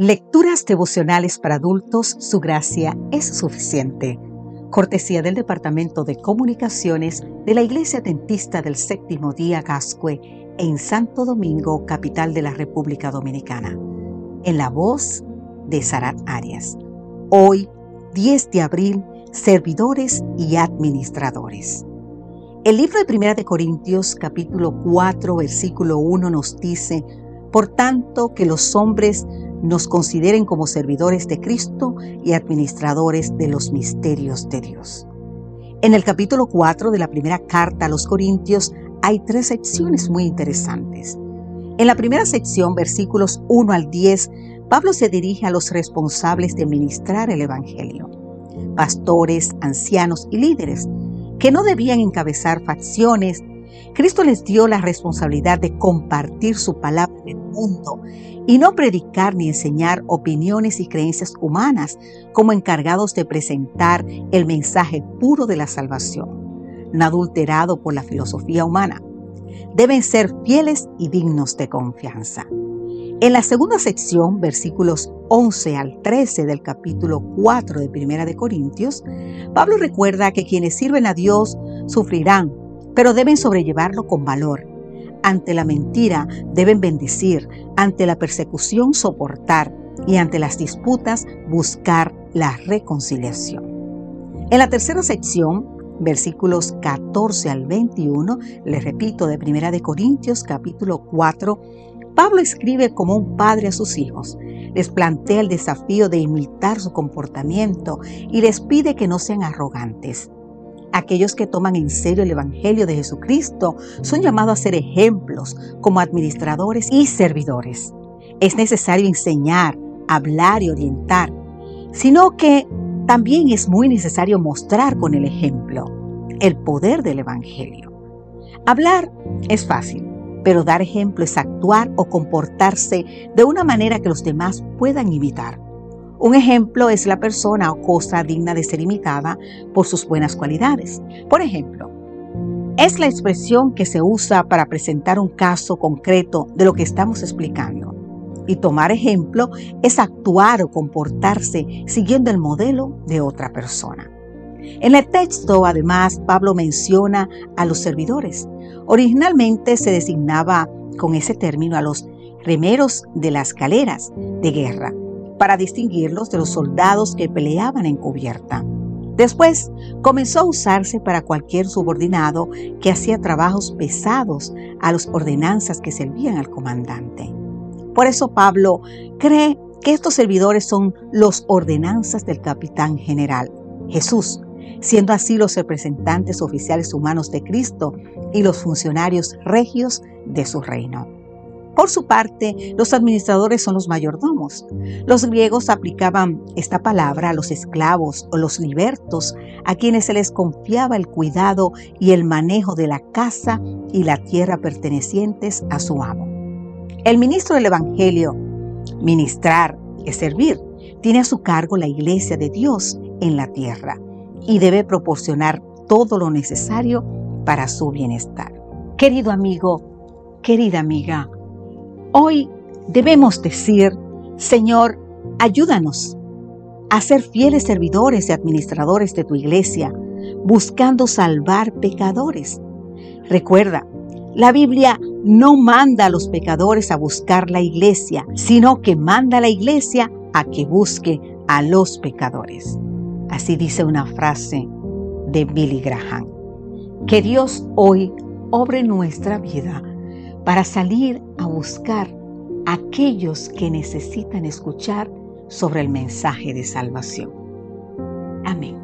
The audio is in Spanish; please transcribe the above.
Lecturas devocionales para adultos, su gracia es suficiente. Cortesía del Departamento de Comunicaciones de la Iglesia Dentista del Séptimo Día Gascue en Santo Domingo, capital de la República Dominicana. En la voz de Sarat Arias. Hoy, 10 de abril, servidores y administradores. El libro de Primera de Corintios, capítulo 4, versículo 1 nos dice, por tanto, que los hombres nos consideren como servidores de Cristo y administradores de los misterios de Dios. En el capítulo 4 de la primera carta a los Corintios hay tres secciones muy interesantes. En la primera sección, versículos 1 al 10, Pablo se dirige a los responsables de ministrar el Evangelio, pastores, ancianos y líderes, que no debían encabezar facciones. Cristo les dio la responsabilidad de compartir su palabra el mundo y no predicar ni enseñar opiniones y creencias humanas como encargados de presentar el mensaje puro de la salvación, no adulterado por la filosofía humana. Deben ser fieles y dignos de confianza. En la segunda sección, versículos 11 al 13 del capítulo 4 de Primera de Corintios, Pablo recuerda que quienes sirven a Dios sufrirán, pero deben sobrellevarlo con valor ante la mentira deben bendecir, ante la persecución soportar y ante las disputas buscar la reconciliación. En la tercera sección, versículos 14 al 21, les repito, de Primera de Corintios capítulo 4, Pablo escribe como un padre a sus hijos. Les plantea el desafío de imitar su comportamiento y les pide que no sean arrogantes. Aquellos que toman en serio el Evangelio de Jesucristo son llamados a ser ejemplos como administradores y servidores. Es necesario enseñar, hablar y orientar, sino que también es muy necesario mostrar con el ejemplo el poder del Evangelio. Hablar es fácil, pero dar ejemplo es actuar o comportarse de una manera que los demás puedan imitar. Un ejemplo es la persona o cosa digna de ser imitada por sus buenas cualidades. Por ejemplo, es la expresión que se usa para presentar un caso concreto de lo que estamos explicando. Y tomar ejemplo es actuar o comportarse siguiendo el modelo de otra persona. En el texto, además, Pablo menciona a los servidores. Originalmente se designaba con ese término a los remeros de las galeras de guerra, para distinguirlos de los soldados que peleaban en cubierta. Después comenzó a usarse para cualquier subordinado que hacía trabajos pesados a las ordenanzas que servían al comandante. Por eso Pablo cree que estos servidores son los ordenanzas del capitán general, Jesús, siendo así los representantes oficiales humanos de Cristo y los funcionarios regios de su reino. Por su parte, los administradores son los mayordomos. Los griegos aplicaban esta palabra a los esclavos o los libertos, a quienes se les confiaba el cuidado y el manejo de la casa y la tierra pertenecientes a su amo. El ministro del Evangelio, ministrar es servir, tiene a su cargo la iglesia de Dios en la tierra y debe proporcionar todo lo necesario para su bienestar. Querido amigo, querida amiga, Hoy debemos decir, Señor, ayúdanos a ser fieles servidores y administradores de tu iglesia, buscando salvar pecadores. Recuerda, la Biblia no manda a los pecadores a buscar la iglesia, sino que manda a la iglesia a que busque a los pecadores. Así dice una frase de Billy Graham. Que Dios hoy obre nuestra vida para salir a buscar a aquellos que necesitan escuchar sobre el mensaje de salvación. Amén.